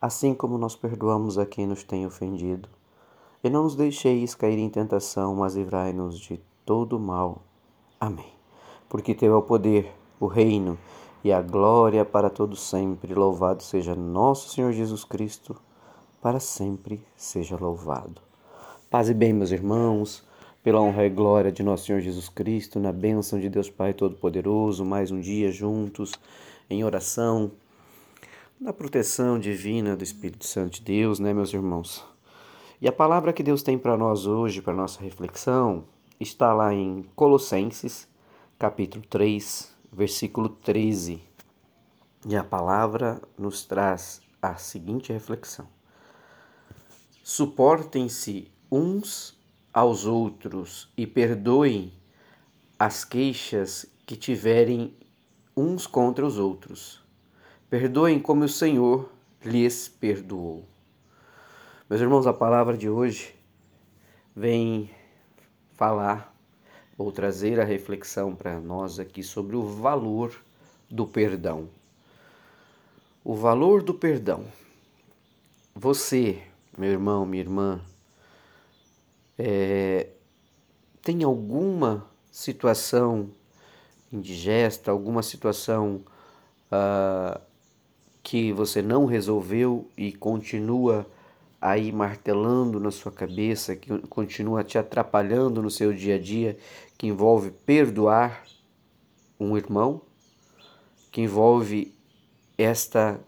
assim como nós perdoamos a quem nos tem ofendido. E não nos deixeis cair em tentação, mas livrai-nos de todo mal. Amém. Porque teu é o poder, o reino e a glória para todos sempre. Louvado seja nosso Senhor Jesus Cristo, para sempre seja louvado. Paz e bem, meus irmãos, pela honra e glória de nosso Senhor Jesus Cristo, na bênção de Deus Pai Todo-Poderoso, mais um dia juntos em oração na proteção divina do Espírito Santo de Deus, né, meus irmãos? E a palavra que Deus tem para nós hoje, para nossa reflexão, está lá em Colossenses, capítulo 3, versículo 13. E a palavra nos traz a seguinte reflexão: Suportem-se uns aos outros e perdoem as queixas que tiverem uns contra os outros Perdoem como o Senhor lhes perdoou. Meus irmãos, a palavra de hoje vem falar ou trazer a reflexão para nós aqui sobre o valor do perdão. O valor do perdão. Você, meu irmão, minha irmã, é, tem alguma situação indigesta, alguma situação uh, que você não resolveu e continua aí martelando na sua cabeça, que continua te atrapalhando no seu dia a dia, que envolve perdoar um irmão, que envolve esta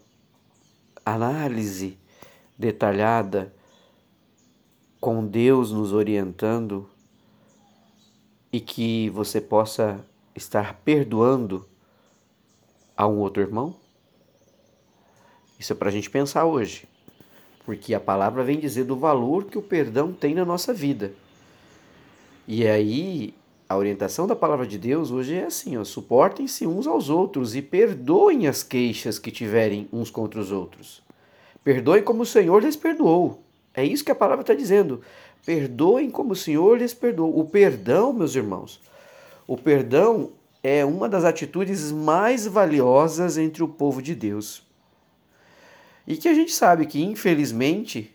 análise detalhada com Deus nos orientando e que você possa estar perdoando a um outro irmão? Isso é para a gente pensar hoje, porque a palavra vem dizer do valor que o perdão tem na nossa vida. E aí, a orientação da palavra de Deus hoje é assim: suportem-se uns aos outros e perdoem as queixas que tiverem uns contra os outros. Perdoem como o Senhor lhes perdoou. É isso que a palavra está dizendo. Perdoem como o Senhor lhes perdoou. O perdão, meus irmãos, o perdão é uma das atitudes mais valiosas entre o povo de Deus. E que a gente sabe que, infelizmente,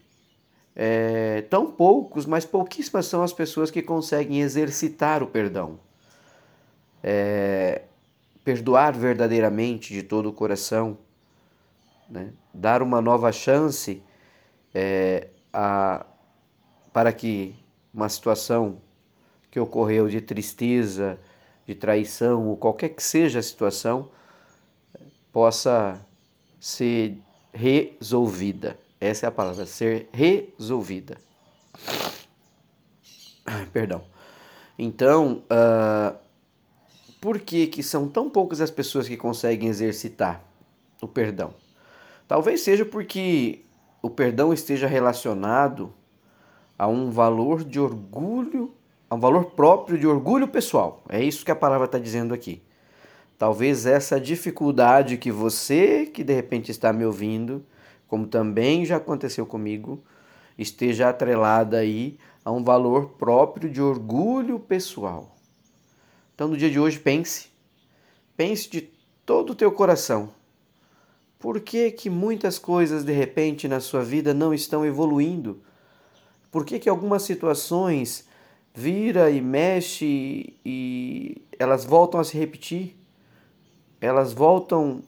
é, tão poucos, mas pouquíssimas são as pessoas que conseguem exercitar o perdão. É, perdoar verdadeiramente de todo o coração, né? dar uma nova chance é, a, para que uma situação que ocorreu de tristeza, de traição, ou qualquer que seja a situação, possa ser resolvida. Essa é a palavra, ser resolvida. Perdão. Então, uh, por que, que são tão poucas as pessoas que conseguem exercitar o perdão? Talvez seja porque o perdão esteja relacionado a um valor de orgulho, a um valor próprio de orgulho pessoal. É isso que a palavra está dizendo aqui. Talvez essa dificuldade que você, que de repente está me ouvindo, como também já aconteceu comigo, esteja atrelada aí a um valor próprio de orgulho pessoal. Então, no dia de hoje, pense. Pense de todo o teu coração. Por que, que muitas coisas de repente na sua vida não estão evoluindo? Por que, que algumas situações vira e mexe e elas voltam a se repetir? Elas voltam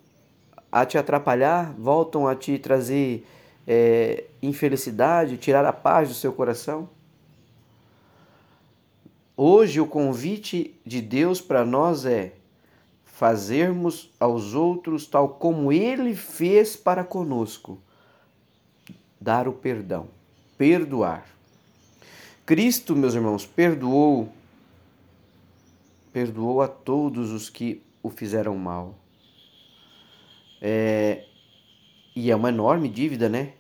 a te atrapalhar, voltam a te trazer é, infelicidade, tirar a paz do seu coração? Hoje o convite de Deus para nós é fazermos aos outros tal como Ele fez para conosco, dar o perdão, perdoar. Cristo, meus irmãos, perdoou, perdoou a todos os que o fizeram mal. É, e é uma enorme dívida, né?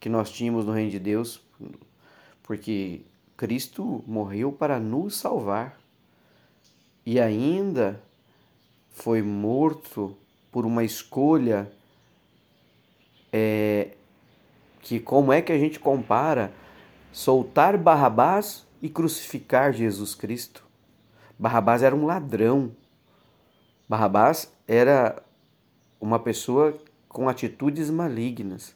Que nós tínhamos no reino de Deus, porque Cristo morreu para nos salvar e ainda foi morto por uma escolha é, que como é que a gente compara soltar Barrabás e crucificar Jesus Cristo? Barrabás era um ladrão. Barrabás era uma pessoa com atitudes malignas,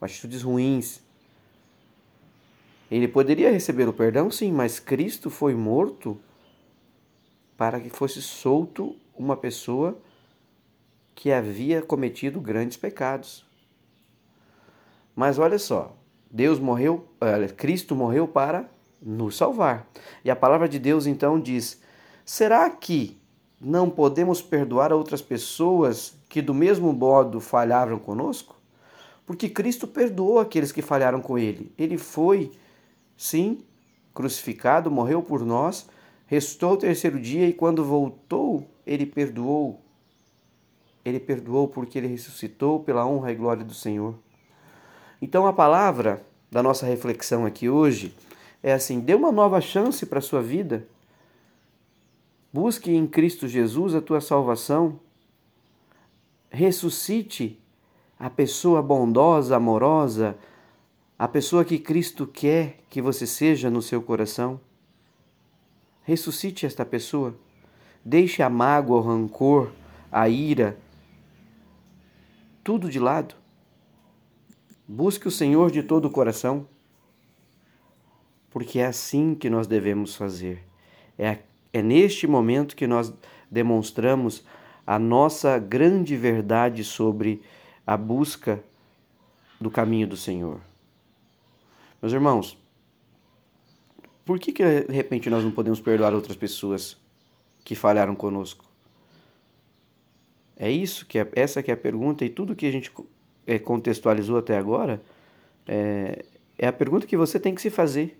atitudes ruins. Ele poderia receber o perdão, sim, mas Cristo foi morto para que fosse solto uma pessoa que havia cometido grandes pecados. Mas olha só, Deus morreu, Cristo morreu para nos salvar. E a palavra de Deus então diz: será que não podemos perdoar outras pessoas que do mesmo modo falharam conosco? Porque Cristo perdoou aqueles que falharam com ele. Ele foi, sim, crucificado, morreu por nós, restou o terceiro dia e quando voltou, ele perdoou. Ele perdoou porque ele ressuscitou pela honra e glória do Senhor. Então a palavra da nossa reflexão aqui hoje é assim: dê uma nova chance para a sua vida. Busque em Cristo Jesus a tua salvação. Ressuscite a pessoa bondosa, amorosa, a pessoa que Cristo quer que você seja no seu coração. Ressuscite esta pessoa. Deixe a mágoa, o rancor, a ira, tudo de lado Busque o Senhor de todo o coração, porque é assim que nós devemos fazer. É, é neste momento que nós demonstramos a nossa grande verdade sobre a busca do caminho do Senhor. Meus irmãos, por que, que de repente nós não podemos perdoar outras pessoas que falharam conosco? É isso que é, essa que é a pergunta e tudo que a gente é, contextualizou até agora, é, é a pergunta que você tem que se fazer.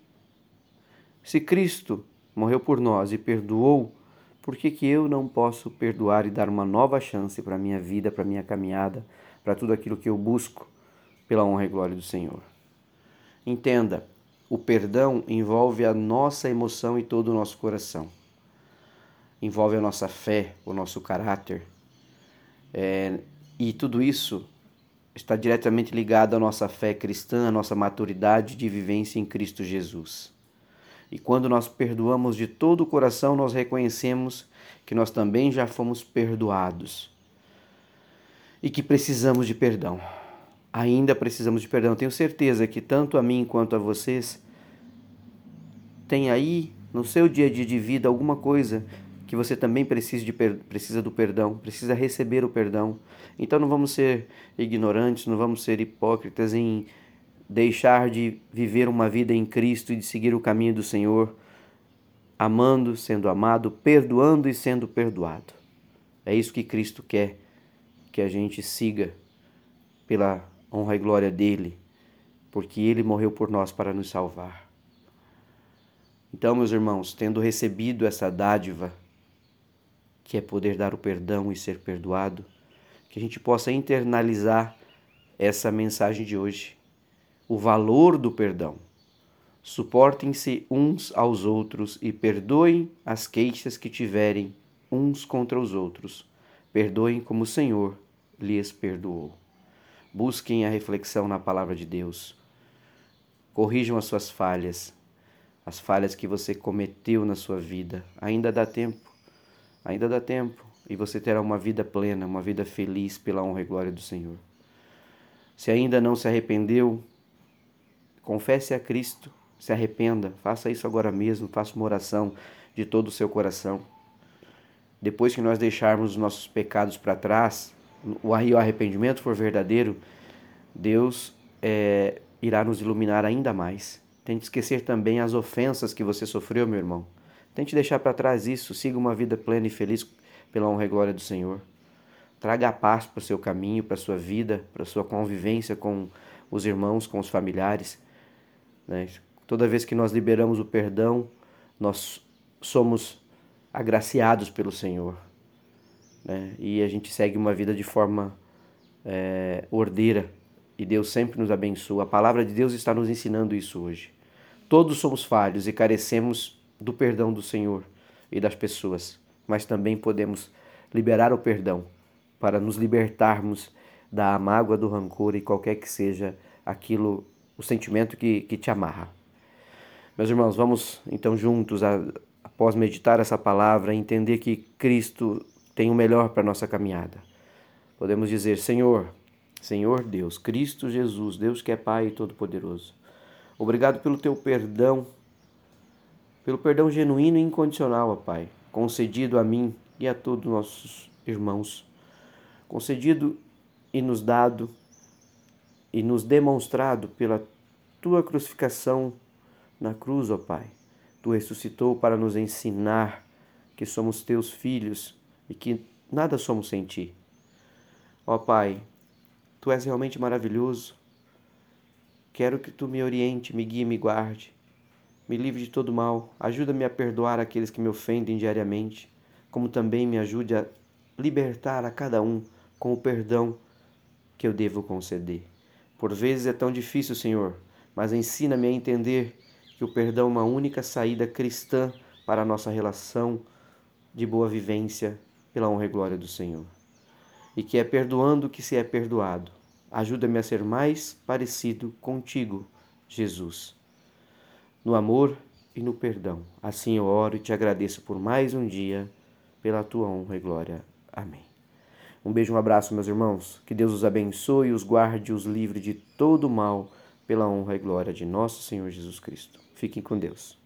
Se Cristo morreu por nós e perdoou, por que, que eu não posso perdoar e dar uma nova chance para a minha vida, para a minha caminhada, para tudo aquilo que eu busco pela honra e glória do Senhor? Entenda, o perdão envolve a nossa emoção e todo o nosso coração. Envolve a nossa fé, o nosso caráter. É, e tudo isso está diretamente ligado à nossa fé cristã, à nossa maturidade de vivência em Cristo Jesus. E quando nós perdoamos de todo o coração, nós reconhecemos que nós também já fomos perdoados e que precisamos de perdão. Ainda precisamos de perdão. Tenho certeza que tanto a mim quanto a vocês tem aí no seu dia a dia de vida alguma coisa que você também precisa, de, precisa do perdão, precisa receber o perdão. Então não vamos ser ignorantes, não vamos ser hipócritas em deixar de viver uma vida em Cristo e de seguir o caminho do Senhor, amando, sendo amado, perdoando e sendo perdoado. É isso que Cristo quer que a gente siga pela honra e glória dele, porque ele morreu por nós para nos salvar. Então, meus irmãos, tendo recebido essa dádiva, que é poder dar o perdão e ser perdoado, que a gente possa internalizar essa mensagem de hoje. O valor do perdão. Suportem-se uns aos outros e perdoem as queixas que tiverem uns contra os outros. Perdoem como o Senhor lhes perdoou. Busquem a reflexão na palavra de Deus. Corrijam as suas falhas, as falhas que você cometeu na sua vida. Ainda dá tempo. Ainda dá tempo e você terá uma vida plena, uma vida feliz pela honra e glória do Senhor. Se ainda não se arrependeu, confesse a Cristo, se arrependa, faça isso agora mesmo, faça uma oração de todo o seu coração. Depois que nós deixarmos os nossos pecados para trás, o arrependimento for verdadeiro, Deus é, irá nos iluminar ainda mais. Tente esquecer também as ofensas que você sofreu, meu irmão. Tente deixar para trás isso, siga uma vida plena e feliz pela honra e glória do Senhor. Traga a paz para o seu caminho, para a sua vida, para a sua convivência com os irmãos, com os familiares. Né? Toda vez que nós liberamos o perdão, nós somos agraciados pelo Senhor. Né? E a gente segue uma vida de forma é, ordeira, E Deus sempre nos abençoa. A palavra de Deus está nos ensinando isso hoje. Todos somos falhos e carecemos do perdão do Senhor e das pessoas, mas também podemos liberar o perdão para nos libertarmos da mágoa, do rancor e qualquer que seja aquilo, o sentimento que, que te amarra. Meus irmãos, vamos então juntos, a, após meditar essa palavra, entender que Cristo tem o melhor para a nossa caminhada. Podemos dizer: Senhor, Senhor Deus, Cristo Jesus, Deus que é Pai Todo-Poderoso, obrigado pelo teu perdão, pelo perdão genuíno e incondicional, ó Pai, concedido a mim e a todos nossos irmãos, concedido e nos dado e nos demonstrado pela tua crucificação na cruz, ó Pai. Tu ressuscitou para nos ensinar que somos teus filhos e que nada somos sem ti. Ó Pai, tu és realmente maravilhoso. Quero que tu me oriente, me guie, me guarde. Me livre de todo mal. Ajuda-me a perdoar aqueles que me ofendem diariamente, como também me ajude a libertar a cada um com o perdão que eu devo conceder. Por vezes é tão difícil, Senhor, mas ensina-me a entender que o perdão é uma única saída cristã para a nossa relação de boa vivência pela honra e glória do Senhor. E que é perdoando que se é perdoado. Ajuda-me a ser mais parecido contigo, Jesus, no amor e no perdão. Assim eu oro e te agradeço por mais um dia, pela tua honra e glória. Amém. Um beijo, um abraço, meus irmãos. Que Deus os abençoe, os guarde os livre de todo mal, pela honra e glória de nosso Senhor Jesus Cristo. Fiquem com Deus.